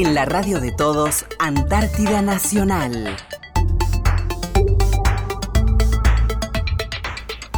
En la radio de todos, Antártida Nacional.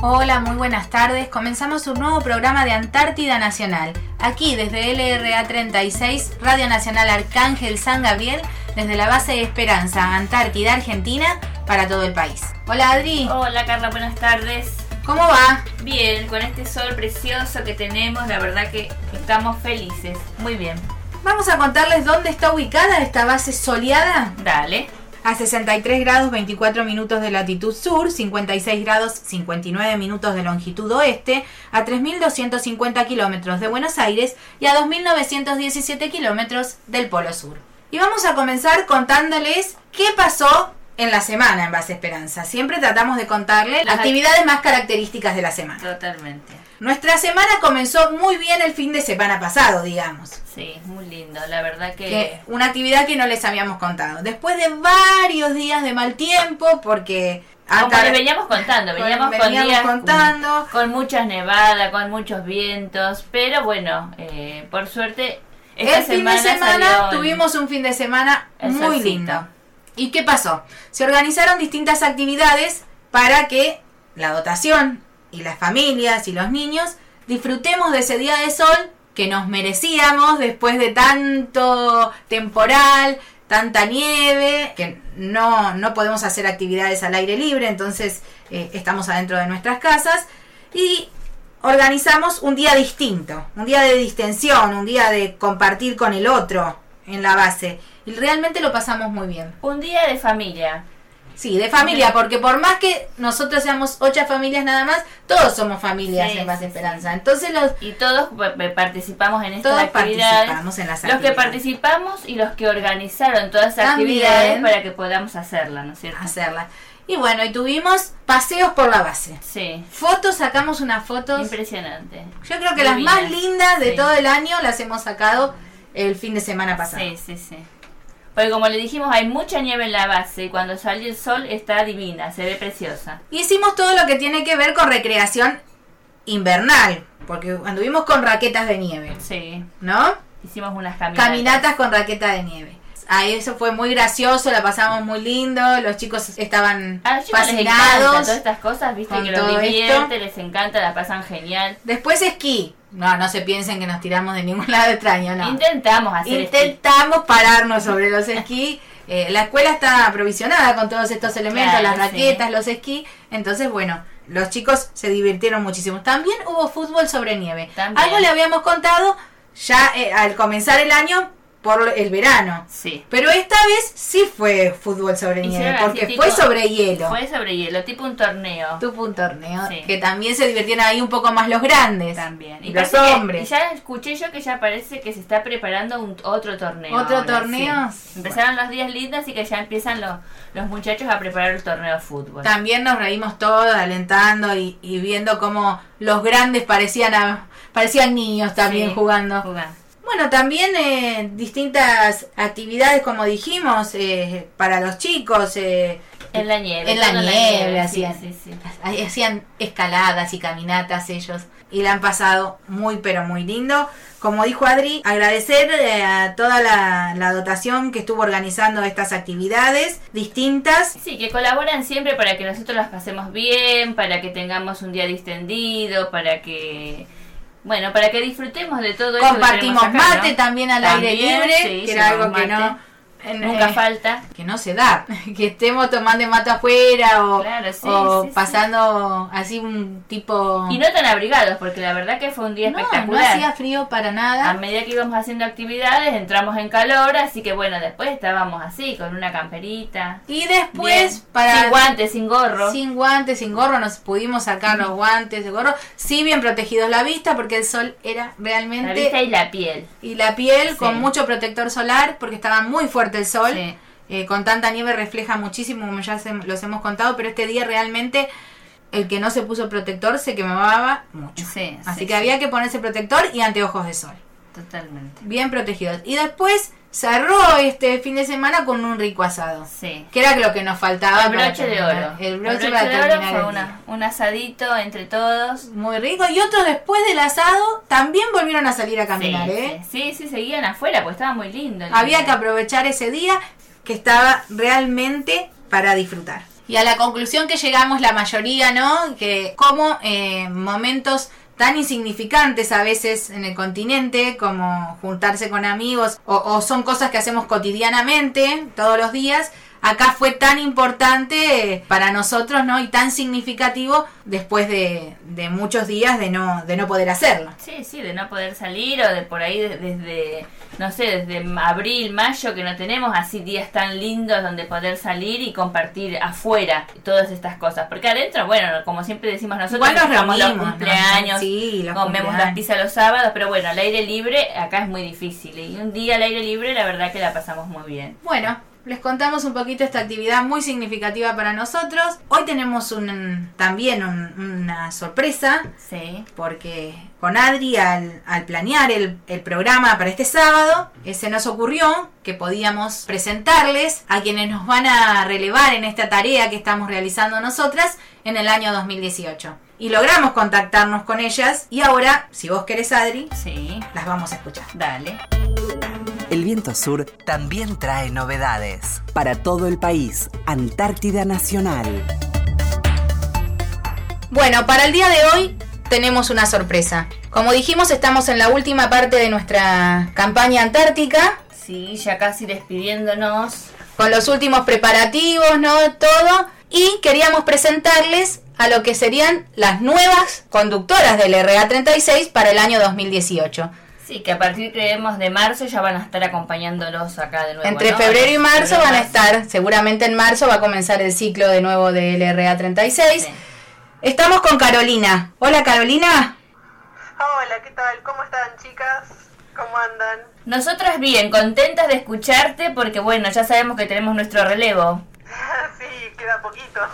Hola, muy buenas tardes. Comenzamos un nuevo programa de Antártida Nacional. Aquí desde LRA 36, Radio Nacional Arcángel San Gabriel, desde la base de Esperanza, Antártida, Argentina, para todo el país. Hola Adri. Hola Carla, buenas tardes. ¿Cómo va? Bien, con este sol precioso que tenemos, la verdad que estamos felices. Muy bien. Vamos a contarles dónde está ubicada esta base soleada. Dale. A 63 grados 24 minutos de latitud sur, 56 grados 59 minutos de longitud oeste, a 3.250 kilómetros de Buenos Aires y a 2.917 kilómetros del Polo Sur. Y vamos a comenzar contándoles qué pasó en la semana en Base Esperanza. Siempre tratamos de contarles las actividades más características de la semana. Totalmente. Nuestra semana comenzó muy bien el fin de semana pasado, digamos. Sí, muy lindo, la verdad que... que una actividad que no les habíamos contado. Después de varios días de mal tiempo, porque Como les veníamos contando, veníamos, con veníamos días contando. con muchas nevadas, con muchos vientos, pero bueno, eh, por suerte esta el fin de semana semana tuvimos un fin de semana muy lindo. ¿Y qué pasó? Se organizaron distintas actividades para que la dotación y las familias y los niños disfrutemos de ese día de sol que nos merecíamos después de tanto temporal, tanta nieve, que no, no podemos hacer actividades al aire libre, entonces eh, estamos adentro de nuestras casas y organizamos un día distinto, un día de distensión, un día de compartir con el otro en la base. Y realmente lo pasamos muy bien. Un día de familia. Sí, de familia, porque por más que nosotros seamos ocho familias nada más, todos somos familias Sí, en Base sí, Esperanza. Entonces los Y todos pa- pa- participamos en estas Todos actividades. participamos en las los que participamos y los que organizaron todas esas actividades para que podamos hacerlas, ¿no es cierto? hacerlas. Y bueno, y tuvimos paseos por la base. Sí, Fotos, sacamos unas fotos. impresionante. Yo creo que las más lindas de Sí. todo el año las hemos sacado el fin de semana pasado. Sí, sí, sí. Porque como le dijimos, hay mucha nieve en la base y cuando sale el sol está divina, se ve preciosa. Hicimos todo lo que tiene que ver con recreación invernal, porque anduvimos con raquetas de nieve, Sí, ¿no? hicimos unas caminatas. Caminatas con raqueta de nieve. Ah, eso fue muy gracioso, la pasamos muy lindo, los chicos estaban A los chicos les encanta fascinados. todas estas cosas, viste que los divierte, les encanta, la pasan genial. Después esquí. No, no se piensen que nos tiramos de ningún lado extraño, no. Intentamos hacer esquí. Intentamos pararnos sobre los esquí. Eh, la escuela está aprovisionada con todos estos elementos, Claro, las sí. raquetas, los esquí. Entonces, bueno, los chicos se divirtieron muchísimo. También hubo fútbol sobre nieve. También. Algo le habíamos contado ya eh, al comenzar el año por el verano. Sí. Pero esta vez sí fue fútbol sobre nieve, así porque tipo- fue sobre hielo. Fue sobre hielo, tipo un torneo. Tuvo un torneo Sí. que también se divirtieron ahí un poco más los grandes. También. Y los que- hombres. y ya escuché yo que ya parece que se está preparando un, otro torneo. ¿Otro ahora, torneo? sí. Empezaron los días lindos y que ya empiezan los, los muchachos a preparar el torneo de fútbol. También nos reímos todos alentando y, y viendo cómo los grandes parecían a- parecían niños también Sí, jugando. jugando. Bueno, también eh, distintas actividades, como dijimos, eh, para los chicos. eh, En la nieve. En la nieve hacían. sí, sí. ahí hacían escaladas y caminatas ellos y la han pasado muy pero muy lindo. Como dijo Adri, agradecer eh, a toda la, la dotación que estuvo organizando estas actividades distintas. Sí, que colaboran siempre para que nosotros las pasemos bien, para que tengamos un día distendido, para que... Bueno, para que disfrutemos de todo Compartimos tenemos acá, mate ¿no? también al aire libre, sí, que era algo que no Nunca eh, falta. que no se da, que estemos tomando mate afuera o, Claro, sí, o sí, sí. pasando así un tipo Y no tan abrigados, porque la verdad que fue un día no, no espectacular. hacía frío para A nada. medida que íbamos haciendo actividades, entramos en calor, así que bueno, después estábamos así, con una camperita. Y después Bien. para Sin guantes, sin gorro. sin guantes, sin gorro, nos pudimos sacar los guantes de gorro, sí bien protegidos la vista porque el sol era La realmente vista y la piel. y la piel con mucho protector solar porque estaba muy fuerte el sol. Sí. Eh, con tanta nieve refleja muchísimo, como ya se- los hemos contado, pero este día realmente el que no se puso protector se quemaba mucho. Sí, Así sí, que había que ponerse protector y anteojos de sol. Totalmente. Bien protegidos. Y después cerró este fin de semana con un rico asado. Sí. Que era lo que nos faltaba. El para broche de oro. El broche, de para oro terminar fue una- un asadito entre todos. Muy rico. Y otros después del asado también volvieron a salir a caminar, sí, ¿eh? sí, sí, sí, seguían afuera porque estaba muy lindo. Había día. que aprovechar ese día que estaba realmente para disfrutar. Y a la conclusión que llegamos la mayoría, ¿no? Que como eh, momentos tan insignificantes a veces en el continente como juntarse con amigos o, son cosas que hacemos cotidianamente todos los días, acá fue tan importante eh, para nosotros, ¿no? Y tan significativo después de, de muchos días de no, de no poder hacerlo. Sí, sí, de no poder salir o de por ahí de- desde, no sé, desde abril, mayo que no tenemos así días tan lindos donde poder salir y compartir afuera todas estas cosas. Porque adentro, bueno, como siempre decimos nosotros, Igual nos los reunimos, ¿no? cumpleaños, Sí, los comemos cumpleaños. las pizzas los sábados, pero bueno, al aire libre acá es muy difícil. Y un día al aire libre la verdad que la pasamos muy bien. Bueno, les contamos un poquito esta actividad muy significativa para nosotros. Hoy tenemos un, también un- una sorpresa Sí. porque con Adri al, al planear el, el programa para este sábado eh, se nos ocurrió que podíamos presentarles a quienes nos van a relevar en esta tarea que estamos realizando nosotras en el año 2018. Y logramos contactarnos con ellas y ahora, si vos querés Adri, Sí, las vamos a escuchar. dale. El viento sur también trae novedades. Para todo el país, Antártida Nacional. Bueno, para el día de hoy tenemos una sorpresa. Como dijimos, estamos en la última parte de nuestra campaña antártica, Sí, ya casi despidiéndonos. con los últimos preparativos, ¿no? Todo. Y queríamos presentarles a lo que serían las nuevas conductoras del RA36 para el año 2018. Sí, que a partir creemos de marzo ya van a estar acompañándolos acá de nuevo. Entre ¿no? febrero y marzo Febrero, van a marzo. estar, seguramente en marzo va a comenzar el ciclo de nuevo del RA36. Sí. Estamos con Carolina. Hola Carolina. Hola, ¿qué tal? ¿Cómo están, chicas? ¿Cómo andan? Nosotras bien, contentas de escucharte porque bueno, ya sabemos que tenemos nuestro relevo. sí, queda poquito.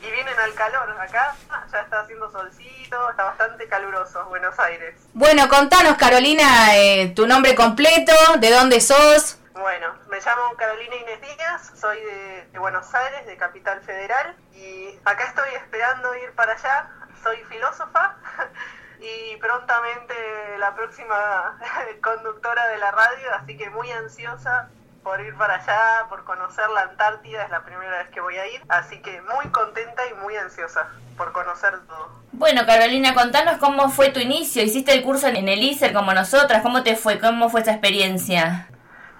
Y vienen al calor. Acá ya está haciendo solcito, está bastante caluroso Buenos Aires. Bueno, contanos Carolina eh, tu nombre completo, de dónde sos. Bueno, me llamo Carolina Inés Díaz, soy de, de Buenos Aires, de Capital Federal, y acá estoy esperando ir para allá. Soy filósofa y prontamente la próxima conductora de la radio, así que muy ansiosa por ir para allá, por conocer la Antártida, es la primera vez que voy a ir, así que muy contenta y muy ansiosa por conocer todo. Bueno, Carolina, contanos cómo fue tu inicio. ¿Hiciste el curso en el ISER como nosotras? ¿Cómo te fue? ¿Cómo fue esa experiencia?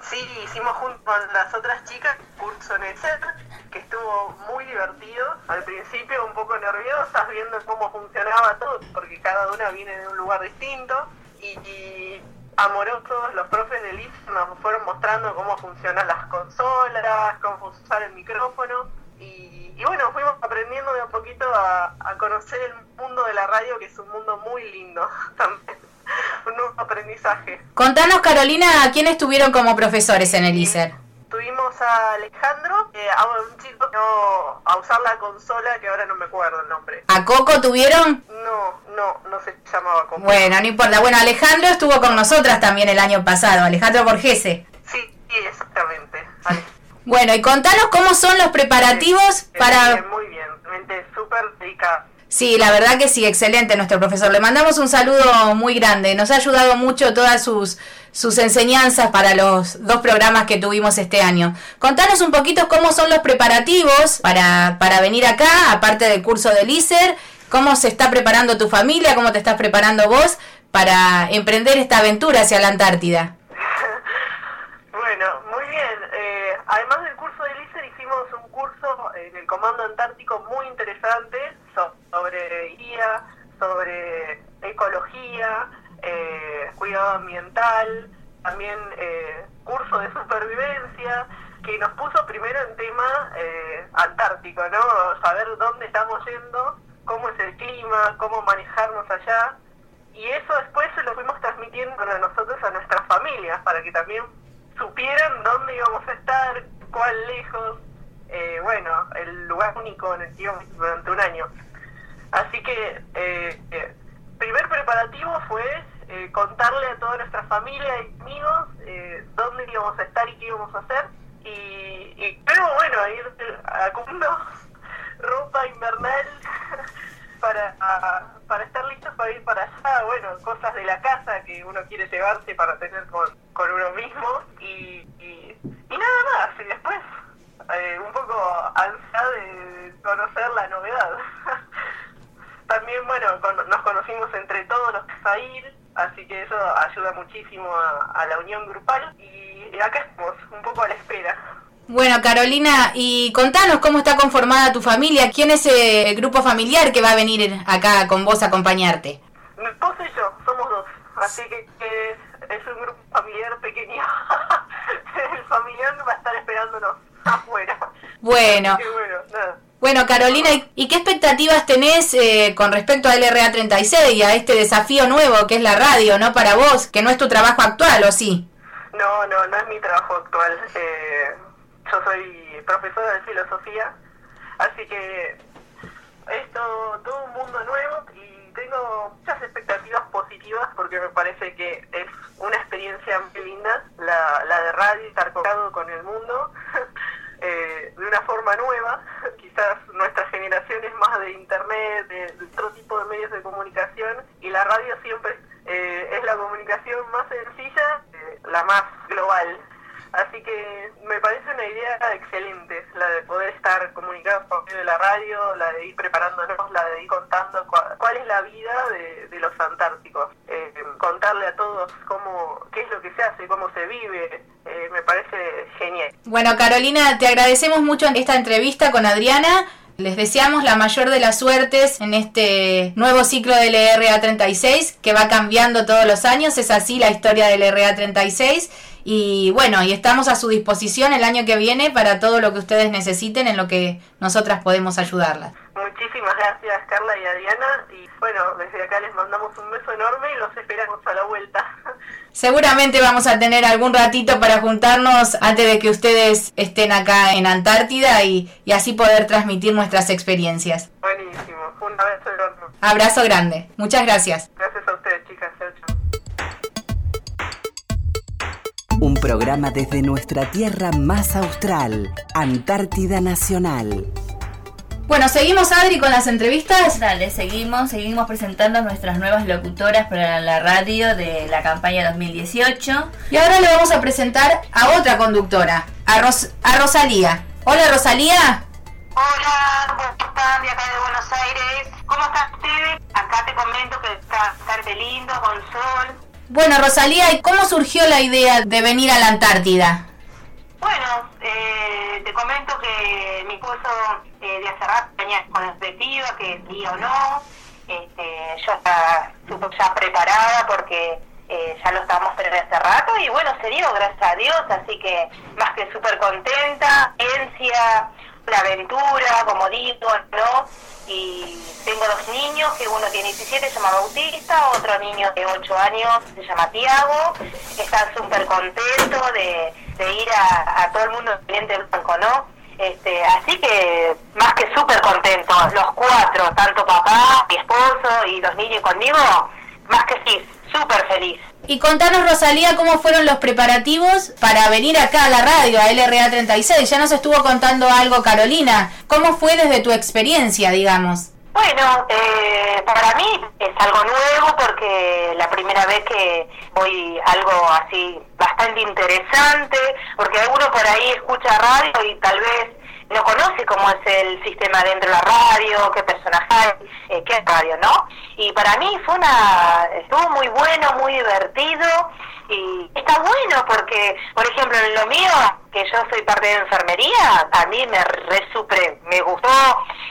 Sí, hicimos junto con las otras chicas curso en el CER, que estuvo muy divertido. Al principio un poco nerviosas viendo cómo funcionaba todo, porque cada una viene de un lugar distinto. Y, y amorosos, los profes del IF nos fueron mostrando cómo funcionan las consolas, cómo usar el micrófono. Y, bueno, fuimos aprendiendo de a poquito a, conocer el mundo de la radio, que es un mundo muy lindo también. Un nuevo aprendizaje. Contanos Carolina, ¿a quiénes estuvieron como profesores en el ISER? Tuvimos a Alejandro, eh, a un chico que no, a usar la consola, que ahora no me acuerdo el nombre. ¿A Coco tuvieron? No, no, no se llamaba como. Bueno, no importa. Bueno, Alejandro estuvo con nosotras también el año pasado, Alejandro Borgese. Sí, sí, exactamente. Bueno, y contanos cómo son los preparativos Eh, para... bien, muy bien, mente súper dedicada. Sí, la verdad que sí, excelente nuestro profesor. Le mandamos un saludo muy grande. Nos ha ayudado mucho todas sus, sus enseñanzas para los dos programas que tuvimos este año. Contanos un poquito cómo son los preparativos para, para venir acá, aparte del curso del ISER, cómo se está preparando tu familia, cómo te estás preparando vos para emprender esta aventura hacia la Antártida. Bueno, muy bien. Eh, además del curso de LICER hicimos un curso en el Comando Antártico muy interesante so- sobre guía, sobre ecología, ambiental, también eh, curso de supervivencia, que nos puso primero en tema eh, antártico, ¿no? Saber dónde estamos yendo, cómo es el clima, cómo manejarnos allá. Y eso después se lo fuimos transmitiendo a nosotros, a nuestras familias, para que también supieran dónde íbamos a estar, cuán lejos, eh, bueno, el lugar único en el que íbamos durante un año. Así que, eh, eh, primer preparativo fue eh, contarle a toda nuestra familia y amigos eh, dónde íbamos a estar y qué íbamos a hacer. Y, y luego, bueno, a ir acumulando ropa invernal para, para estar listos para ir para allá, bueno, cosas de la casa que uno quiere llevarse para tener con, con uno mismo y, y, nada más, y después eh, un poco ansia de conocer la novedad. También, bueno, nos conocimos entre todos los que a que eso ayuda muchísimo a, a la unión grupal y acá estamos, un poco a la espera. Bueno, Carolina, y contanos cómo está conformada tu familia. ¿Quién es el grupo familiar que va a venir acá con vos a acompañarte? Mi esposo y yo, somos dos. Así que, es, un grupo familiar pequeño. el familiar va a estar esperándonos afuera. Bueno. Bueno, Carolina, ¿y qué expectativas tenés eh, con respecto al LRA36 y a este desafío nuevo que es la radio, no para vos, que no es tu trabajo actual, o sí? No, no, no es mi trabajo actual. Eh, yo soy profesora de filosofía, así que esto todo un mundo nuevo y tengo muchas expectativas positivas porque me parece que es una experiencia muy linda la, la de radio, estar conectado con el mundo eh, de una forma nueva. Quizás nuestra generación es más de internet, de, otro tipo de medios de comunicación y la radio siempre eh, es la comunicación más sencilla, eh, la más global. Así que me parece una idea excelente, la de poder estar comunicados por medio de la radio, la de ir preparándonos, la de ir contando cuál, es la vida de, los antárticos, eh, contarle a todos cómo, qué es lo que se hace, cómo se vive, eh, me parece genial. Bueno, Carolina, te agradecemos mucho esta entrevista con Adriana. Les deseamos la mayor de las suertes en este nuevo ciclo del RA36 que va cambiando todos los años. Es así la historia del RA36 y bueno, y estamos a su disposición el año que viene para todo lo que ustedes necesiten en lo que nosotras podemos ayudarlas. Muchísimas gracias Carla y Adriana y bueno, desde acá les mandamos un beso enorme y los esperamos a la vuelta. Seguramente vamos a tener algún ratito para juntarnos antes de que ustedes estén acá en Antártida y, y así poder transmitir nuestras experiencias. Buenísimo, un abrazo enorme. Abrazo grande, muchas gracias. Gracias a Un programa desde nuestra tierra más austral, Antártida Nacional. Bueno, seguimos Adri con las entrevistas. Dale, seguimos, seguimos presentando nuestras nuevas locutoras para la radio de la campaña 2018. Y ahora le vamos a presentar a otra conductora, a, a Rosalía. Hola Rosalía. Hola, ¿cómo están? De acá de Buenos Aires. ¿Cómo están ustedes? Acá te comento que está bastante lindo, con sol. Bueno, Rosalía, ¿y cómo surgió la idea de venir a la Antártida? Bueno, eh, te comento que mi esposo eh, de hace rato tenía con expectativa que sí o no. Este, yo estaba ya preparada porque eh, ya lo estábamos esperando hace rato y bueno, se dio, gracias a Dios, así que más que súper contenta, ciencia, la aventura, como digo, ¿no? Y tengo dos niños, que uno tiene 17, se llama Bautista, otro niño de 8 años, se llama Tiago. Están súper contentos de, ir a, todo el mundo cliente blanco, ¿no? Este, así que más que súper contentos, los cuatro, tanto papá, mi esposo y los niños conmigo, más que sí, súper feliz. Y contanos, Rosalía, cómo fueron los preparativos para venir acá a la radio, a LRA 36. Ya nos estuvo contando algo Carolina. ¿Cómo fue desde tu experiencia, digamos? Bueno, eh, para mí es algo nuevo porque la primera vez que voy algo así bastante interesante, porque alguno por ahí escucha radio y tal vez no conoce cómo es el sistema dentro de la radio, qué personaje hay, eh, qué radio, ¿no? Y para mí fue una, estuvo muy bueno, muy divertido y está bueno porque, por ejemplo, en lo mío, que yo soy parte de enfermería, a mí me re me gustó,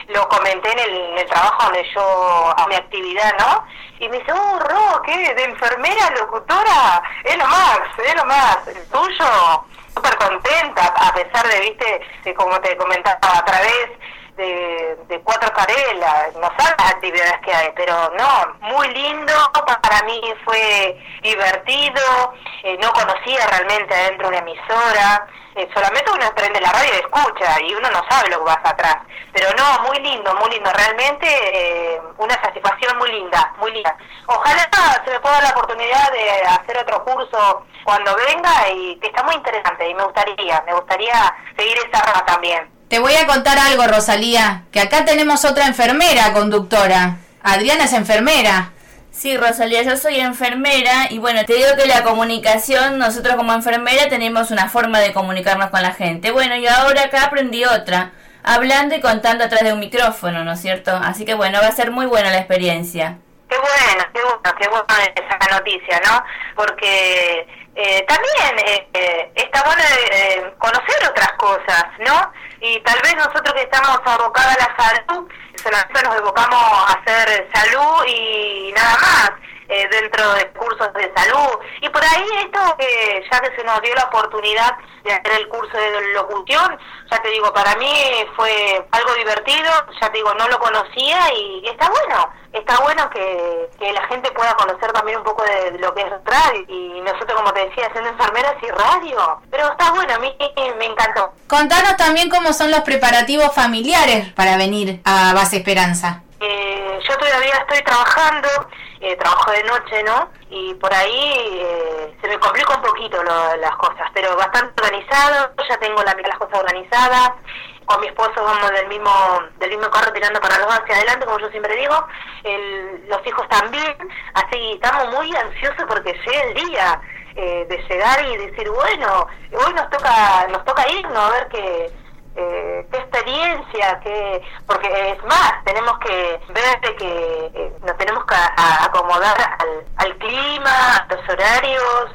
lo comenté en el, en el trabajo donde yo a mi actividad, ¿no? Y me dice, oh, Ro, ¿qué? ¿De enfermera, locutora? Es lo más, es lo más. El tuyo súper contenta, a pesar de, viste, como te comentaba, a través de, de Cuatro Carelas, no sabes las actividades que hay, pero no, muy lindo, para mí fue divertido, eh, no conocía realmente adentro una emisora, eh, solamente uno prende la radio y escucha, y uno no sabe lo que pasa atrás, pero no, muy lindo, muy lindo, realmente eh, una satisfacción muy linda, muy linda. Ojalá se me pueda dar la oportunidad oportunidad de hacer otro curso cuando venga y que está muy interesante y me gustaría, me gustaría seguir esa rama también. Te voy a contar algo, Rosalía, que acá tenemos otra enfermera conductora. Adriana es enfermera. Sí, Rosalía, yo soy enfermera y bueno, te digo que la comunicación, nosotros como enfermera tenemos una forma de comunicarnos con la gente. Bueno, yo ahora acá aprendí otra, hablando y contando atrás de un micrófono, ¿no es cierto? Así que bueno, va a ser muy buena la experiencia. Qué bueno, qué bueno, qué buena esa noticia, ¿no? Porque eh, también eh, eh, está bueno eh, conocer otras cosas, ¿no? Y tal vez nosotros que estamos abocados a la salud, solamente nos evocamos a hacer salud y. Eh, dentro de cursos de salud. Y por ahí esto, que ya que se nos dio la oportunidad de hacer el curso de locución, ya te digo, para mí fue algo divertido, ya te digo, no lo conocía y está bueno, está bueno que, que la gente pueda conocer también un poco de lo que es radio y nosotros, como te decía, siendo enfermeras y radio. Pero está bueno, a mí me encantó. Contanos también cómo son los preparativos familiares para venir a Base Esperanza. Eh, yo todavía estoy trabajando, eh, trabajo de noche, ¿no? Y por ahí eh, se me complica un poquito lo- las cosas, pero bastante organizado, ya tengo la, las cosas organizadas, con mi esposo vamos del mismo del mismo carro tirando para los hacia adelante, como yo siempre digo, los hijos también, así estamos muy ansiosos porque llegue el día eh, de llegar y decir, bueno, hoy nos toca nos toca irnos a ver qué eh, experiencia, qué, porque es más, tenemos que ver que eh, nos tenemos que acomodar al, al clima, a los horarios.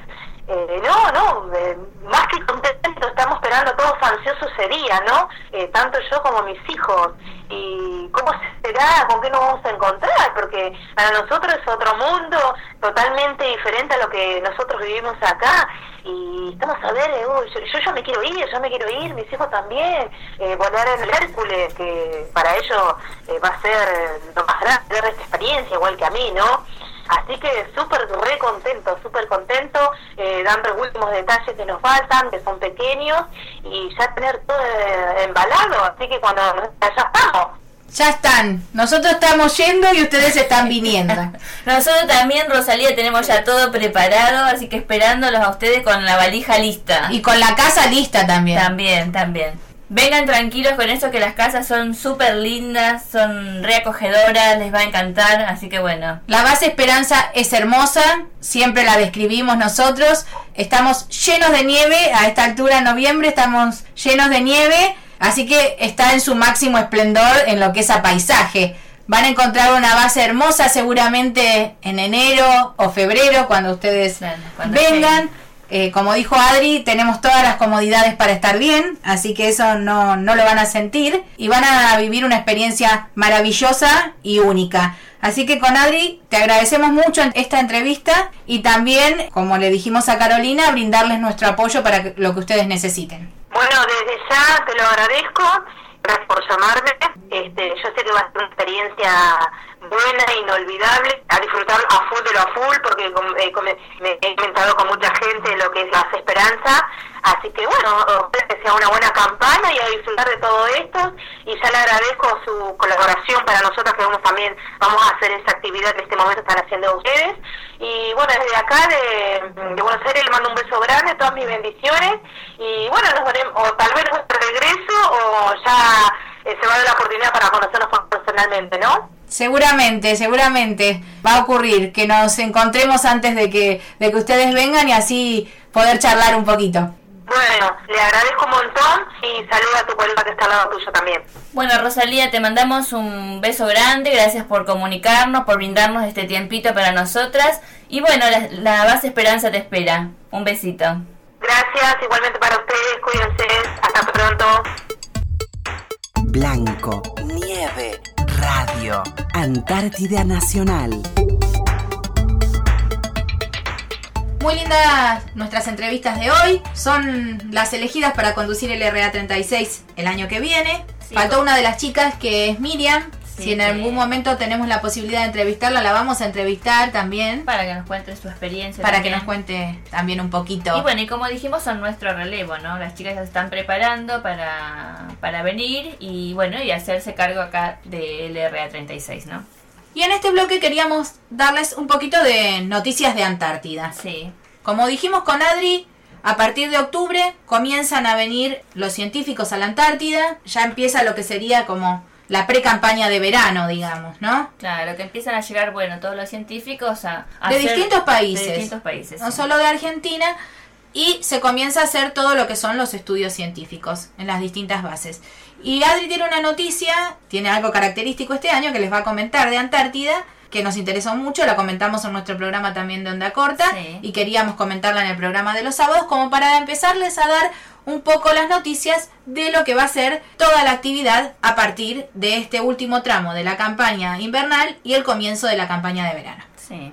Eh, no, no, eh, más que estamos esperando todos ansiosos ese día, ¿no? Eh, tanto yo como mis hijos. ¿Y cómo será? ¿Con qué nos vamos a encontrar? Porque para nosotros es otro mundo totalmente diferente a lo que nosotros vivimos acá. Y estamos a ver, eh, uy, yo, ya me quiero ir, yo me quiero ir, mis hijos también. Eh, volar en el Hércules, que para ellos eh, va a ser lo más grande, esta experiencia, igual que a mí, ¿no? Así que súper re contento, súper contento, eh, dando los últimos detalles que nos faltan, que son pequeños, y ya tener todo eh, embalado, así que cuando ya estamos. Ya están. Nosotros estamos yendo y ustedes están viniendo. Nosotros también, Rosalía, tenemos ya todo preparado, así que esperándolos a ustedes con la valija lista. Y con la casa lista también. También, también. Vengan tranquilos con eso que las casas son súper lindas, son reacogedoras, les va a encantar, así que bueno. La base Esperanza es hermosa, siempre la describimos nosotros. Estamos llenos de nieve, a esta altura en noviembre estamos llenos de nieve, así que está en su máximo esplendor en lo que es a paisaje. Van a encontrar una base hermosa seguramente en enero o febrero cuando ustedes cuando vengan. Eh, como dijo Adri, tenemos todas las comodidades para estar bien, así que eso no, no lo van a sentir y van a vivir una experiencia maravillosa y única. Así que con Adri te agradecemos mucho esta entrevista y también, como le dijimos a Carolina, brindarles nuestro apoyo para lo que ustedes necesiten. Bueno, desde ya te lo agradezco. Gracias por llamarme. Este, yo sé que va a ser una experiencia buena inolvidable. A disfrutar a full de lo a full, porque eh, me he comentado con mucha gente lo que es la esperanza. Así que bueno, que sea una buena campaña y a disfrutar de todo esto. Y ya le agradezco su colaboración para nosotros, que vamos también vamos a hacer esa actividad que en este momento están haciendo ustedes. Y bueno, desde acá de, de Buenos Aires le mando un beso grande, todas mis bendiciones. Y bueno, nos veremos, o tal vez regreso, o ya eh, se va a dar la oportunidad para conocernos personalmente, ¿no? Seguramente, seguramente va a ocurrir que nos encontremos antes de que, de que ustedes vengan y así poder charlar un poquito. Bueno, le agradezco un montón y saluda a tu colega que está al lado tuyo también. Bueno, Rosalía, te mandamos un beso grande, gracias por comunicarnos, por brindarnos este tiempito para nosotras. Y bueno, la, la base Esperanza te espera. Un besito. Gracias, igualmente para ustedes, cuídense, hasta pronto. Antártida Nacional. Muy lindas nuestras entrevistas de hoy. Son las elegidas para conducir el RA36 el año que viene. Sí, Faltó una de las chicas que es Miriam. Si en algún momento tenemos la posibilidad de entrevistarla, la vamos a entrevistar también. Para que nos cuente su experiencia. Para que nos cuente también un poquito. Y bueno, y como dijimos, son nuestro relevo, ¿no? Las chicas ya se están preparando para, para venir y bueno, y hacerse cargo acá del RA36, ¿no? Y en este bloque queríamos darles un poquito de noticias de Antártida. Sí. Como dijimos con Adri, a partir de octubre comienzan a venir los científicos a la Antártida, ya empieza lo que sería como la pre-campaña de verano, digamos, ¿no? Claro, que empiezan a llegar, bueno, todos los científicos a... a De distintos países. De distintos países. No sí. solo de Argentina, y se comienza a hacer todo lo que son los estudios científicos en las distintas bases. Y Adri tiene una noticia, tiene algo característico este año que les va a comentar de Antártida, que nos interesó mucho, la comentamos en nuestro programa también de Onda Corta, Sí. y queríamos comentarla en el programa de los sábados, como para empezarles a dar un poco las noticias de lo que va a ser toda la actividad a partir de este último tramo de la campaña invernal y el comienzo de la campaña de verano. Sí.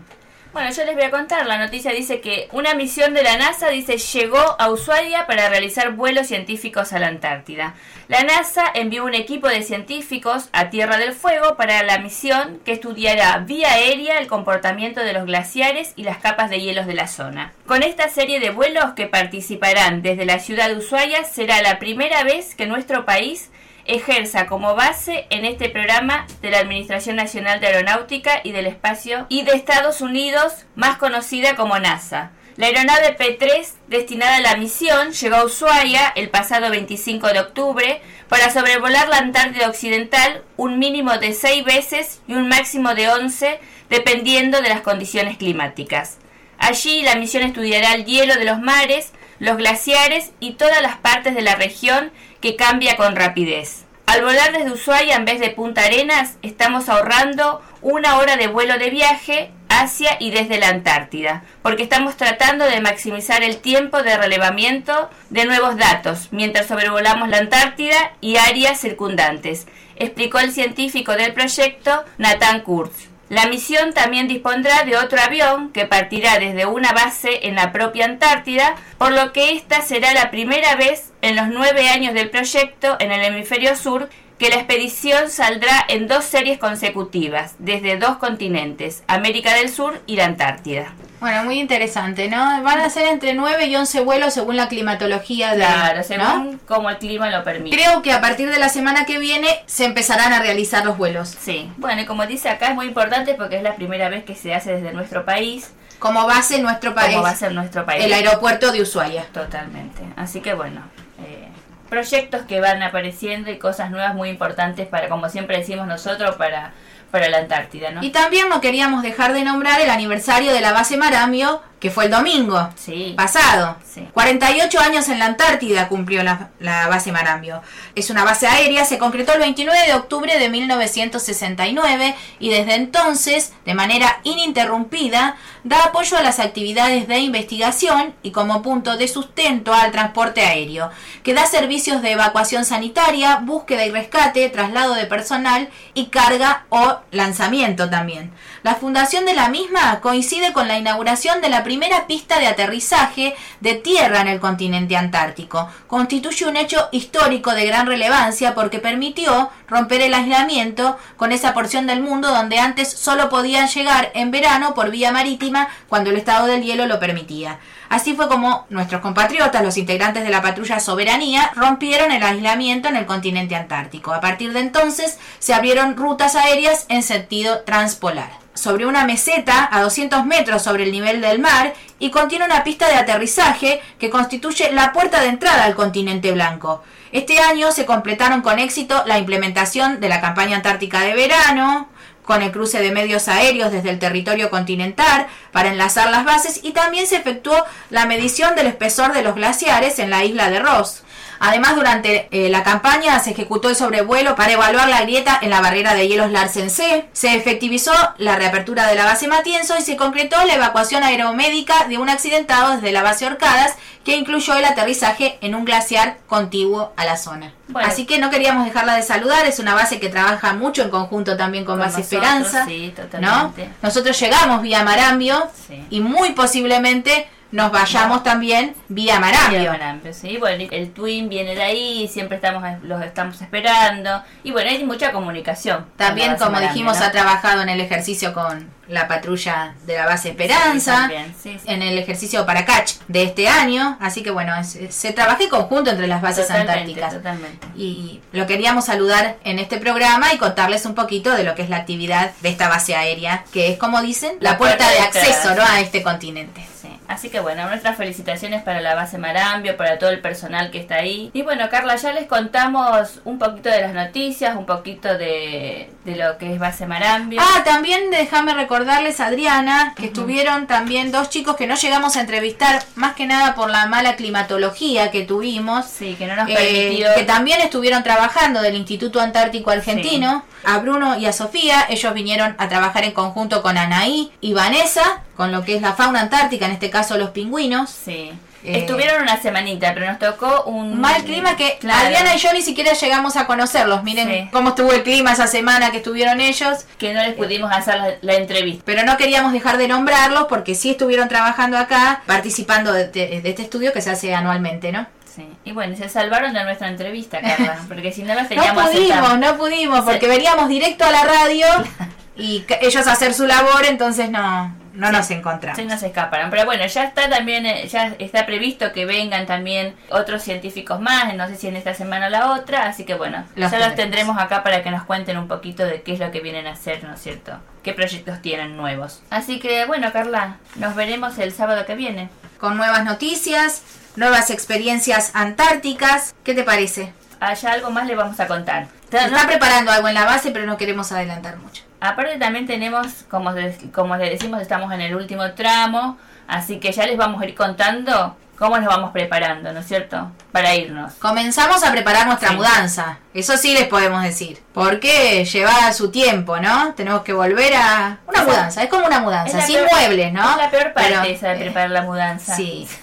Bueno, yo les voy a contar. La noticia dice que una misión de la NASA dice llegó a Ushuaia para realizar vuelos científicos a la Antártida. La NASA envió un equipo de científicos a Tierra del Fuego para la misión que estudiará vía aérea el comportamiento de los glaciares y las capas de hielos de la zona. Con esta serie de vuelos que participarán desde la ciudad de Ushuaia será la primera vez que nuestro país ejerza como base en este programa de la Administración Nacional de Aeronáutica y del Espacio y de Estados Unidos, más conocida como NASA. La aeronave P-3, destinada a la misión, llegó a Ushuaia el pasado 25 de octubre para sobrevolar la Antártida Occidental un mínimo de 6 veces y un máximo de 11, dependiendo de las condiciones climáticas. Allí la misión estudiará el hielo de los mares, los glaciares y todas las partes de la región que cambia con rapidez. Al volar desde Ushuaia en vez de Punta Arenas, estamos ahorrando una hora de vuelo de viaje hacia y desde la Antártida, porque estamos tratando de maximizar el tiempo de relevamiento de nuevos datos mientras sobrevolamos la Antártida y áreas circundantes, explicó el científico del proyecto Nathan Kurz. La misión también dispondrá de otro avión que partirá desde una base en la propia Antártida, por lo que esta será la primera vez en los nueve años del proyecto en el hemisferio sur que la expedición saldrá en dos series consecutivas, desde dos continentes, América del Sur y la Antártida. Bueno, muy interesante, ¿no? Van a ser entre 9 y 11 vuelos según la climatología de... Claro, ¿no? según como el clima lo permite. Creo que a partir de la semana que viene se empezarán a realizar los vuelos. Sí, bueno, y como dice acá es muy importante porque es la primera vez que se hace desde nuestro país, Como base en nuestro país. como a ser nuestro país. El aeropuerto de Ushuaia. Totalmente. Así que bueno, eh, proyectos que van apareciendo y cosas nuevas muy importantes para, como siempre decimos nosotros, para, para la Antártida, ¿no? Y también no queríamos dejar de nombrar el aniversario de la base Marambio, que fue el domingo Sí. pasado. Sí. 48 años en la Antártida cumplió la, la base Marambio. Es una base aérea, se concretó el 29 de octubre de 1969 y desde entonces, de manera ininterrumpida, da apoyo a las actividades de investigación y como punto de sustento al transporte aéreo, que da servicios de evacuación sanitaria, búsqueda y rescate, traslado de personal y carga o lanzamiento también. La fundación de la misma coincide con la inauguración de la primera pista de aterrizaje de tierra en el continente antártico. Constituye un hecho histórico de gran relevancia porque permitió romper el aislamiento con esa porción del mundo donde antes solo podían llegar en verano por vía marítima cuando el estado del hielo lo permitía. Así fue como nuestros compatriotas, los integrantes de la patrulla Soberanía, rompieron el aislamiento en el continente antártico. A partir de entonces se abrieron rutas aéreas en sentido transpolar. Sobre una meseta a 200 metros sobre el nivel del mar y contiene una pista de aterrizaje que constituye la puerta de entrada al continente blanco. Este año se completaron con éxito la implementación de la campaña antártica de verano, con el cruce de medios aéreos desde el territorio continental para enlazar las bases y también se efectuó la medición del espesor de los glaciares en la isla de Ross. Además, durante eh, la campaña se ejecutó el sobrevuelo para evaluar la grieta en la barrera de hielos Larsen C, se efectivizó la reapertura de la base Matienzo y se concretó la evacuación aeromédica de un accidentado desde la base Orcadas, que incluyó el aterrizaje en un glaciar contiguo a la zona. Bueno. Así que no queríamos dejarla de saludar, es una base que trabaja mucho en conjunto también con, Con Base nosotros, Esperanza. sí, ¿no? totalmente. Nosotros llegamos vía Marambio Sí. y muy posiblemente nos vayamos también vía Marambio. Vía Marambio, sí. Bueno, el Twin viene de ahí, siempre estamos los estamos esperando. Y bueno, hay mucha comunicación. También, como Marambio, dijimos, ¿no? ha trabajado en el ejercicio con la patrulla de la base Esperanza, Sí, también, sí, sí. en el ejercicio Paracach de este año. Así que bueno, es- se trabaja en conjunto entre las bases Totalmente, antárticas. totalmente. Y lo queríamos saludar en este programa y contarles un poquito de lo que es la actividad de esta base aérea, que es como dicen, la, La puerta, puerta de de acceso ¿no? a este continente. Sí. Así que bueno, nuestras felicitaciones para la base Marambio, para todo el personal que está ahí. Y bueno, Carla, ya les contamos un poquito de las noticias, un poquito de, de lo que es base Marambio. Ah, también déjame recordarles, Adriana, que estuvieron también dos chicos que no llegamos a entrevistar, más que nada por la mala climatología que tuvimos. sí, que no nos eh, permitió. que también estuvieron trabajando del Instituto Antártico Argentino, a Bruno y a Sofía. Ellos vinieron a trabajar en conjunto con Anaí y Vanessa, con lo que es la fauna antártica, en este caso los pingüinos. Sí. Eh, Estuvieron una semanita, pero nos tocó un Mal clima que Claro. Adriana y yo ni siquiera llegamos a conocerlos. Miren Sí. cómo estuvo el clima esa semana que estuvieron ellos. que no les pudimos hacer la, la entrevista. Pero no queríamos dejar de nombrarlos porque sí estuvieron trabajando acá, participando de, de- de este estudio que se hace anualmente, ¿no? Sí. Y bueno, se salvaron de nuestra entrevista, Carla, porque si no No teníamos pudimos, aceptados. no pudimos, porque Sí. veníamos directo a la radio y ellos a hacer su labor, entonces no, no nos encontramos. Sí, nos escaparon. Pero bueno, ya está también, eh, ya está previsto que vengan también otros científicos más, no sé si en esta semana o la otra, así que bueno, Los ya los tendremos. acá para que nos cuenten un poquito de qué es lo que vienen a hacer, ¿no es cierto? ¿Qué proyectos tienen nuevos? Así que bueno, Carla, nos veremos el sábado que viene. Con nuevas noticias, nuevas experiencias antárticas. ¿Qué te parece? Allá algo más le vamos a contar. Se está preparando algo en la base, pero no queremos adelantar mucho. Aparte también tenemos, como, como les decimos, estamos en el último tramo, así que ya les vamos a ir contando cómo nos vamos preparando, ¿no es cierto? Para irnos. Comenzamos a preparar nuestra Sí. mudanza. Eso sí les podemos decir. Porque lleva su tiempo, ¿no? Tenemos que volver a... Una mudanza, es como una mudanza, sin peor- muebles, ¿no? Es la peor parte Pero, esa de eh, preparar la mudanza. Sí.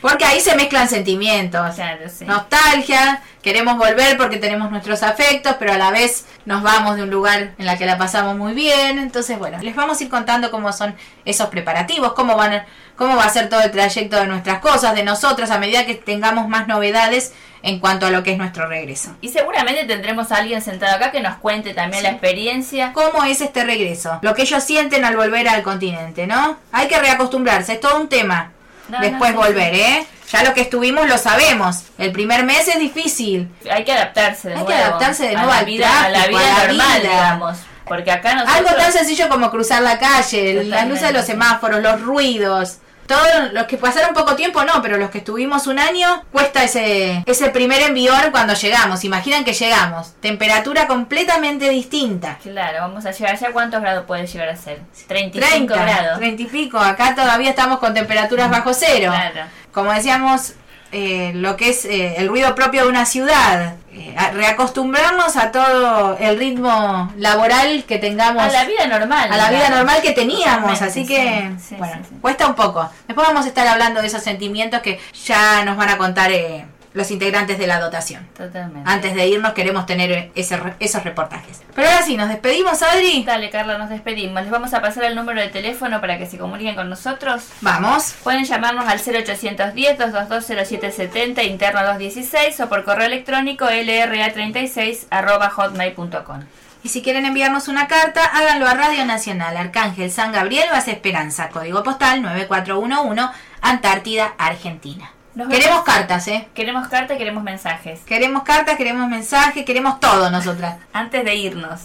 Porque ahí se mezclan sentimientos. Claro, sí. Nostalgia, queremos volver porque tenemos nuestros afectos, pero a la vez nos vamos de un lugar en la que la pasamos muy bien. Entonces, bueno, les vamos a ir contando cómo son esos preparativos, cómo van a- cómo va a ser todo el trayecto de nuestras cosas, de nosotros, a medida que tengamos más novedades en cuanto a lo que es nuestro regreso. Y seguramente tendremos a alguien sentado acá que nos cuente también la experiencia. ¿Cómo es este regreso? Lo que ellos sienten al volver al continente, ¿no? Hay que reacostumbrarse, es todo un tema. No, Después no, volver, ¿eh? Ya lo que estuvimos lo sabemos. El primer mes es difícil. Hay que adaptarse de Hay que nuevo. adaptarse de a nuevo la al vida, a la vida a la normal, vida. digamos. Porque acá nosotros... Algo tan sencillo como cruzar la calle, las luces de los semáforos, los ruidos. Todos los que pasaron poco tiempo no, pero los que estuvimos un año, cuesta ese, ese primer envión cuando llegamos. Imaginan que llegamos. Temperatura completamente distinta. Claro, vamos a llegar allá. ¿Cuántos grados puede llegar a ser? 35 30, grados. 30 y pico. Acá todavía estamos con temperaturas bajo cero. Claro. Como decíamos, eh, lo que es eh, el ruido propio de una ciudad. Eh, a- reacostumbrarnos a todo el ritmo laboral que tengamos. A la vida normal. a la vida normal que teníamos, así que sí, sí, bueno, sí, cuesta un poco. Después vamos a estar hablando de esos sentimientos que ya nos van a contar eh, los integrantes de la dotación. Totalmente. Antes de irnos queremos tener ese esos reportajes. Pero ahora sí, nos despedimos, Adri. Dale, Carla, nos despedimos. Les vamos a pasar el número de teléfono para que se comuniquen con nosotros. Vamos. Pueden llamarnos al 0810-222-0770, interno 216 o por correo electrónico lra36 hotmail.com. Y si quieren enviarnos una carta, háganlo a Radio Nacional Arcángel San Gabriel Base Esperanza, código postal 9411, Antártida, Argentina. Nos vemos. Queremos cartas, ¿eh? Queremos carta y queremos mensajes. Queremos cartas, queremos mensajes, queremos todo nosotras. Antes de irnos.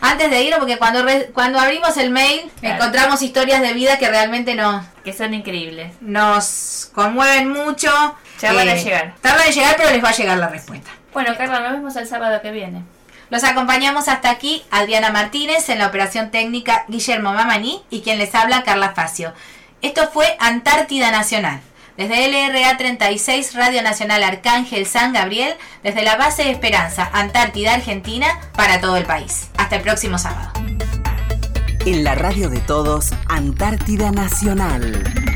Antes de irnos, porque cuando, re- cuando abrimos el mail Claro. encontramos historias de vida que realmente nos, Que son increíbles. nos conmueven mucho. Eh, Ya van a llegar. Tardan en llegar, pero les va a llegar la respuesta. Bueno, Carla, nos vemos el sábado que viene. Los acompañamos hasta aquí Adriana Martínez en la operación técnica Guillermo Mamani y quien les habla Carla Facio. Esto fue Antártida Nacional. Desde LRA 36 Radio Nacional Arcángel San Gabriel, desde la base de Esperanza, Antártida Argentina, para todo el país. Hasta el próximo sábado. En la radio de todos, Antártida Nacional.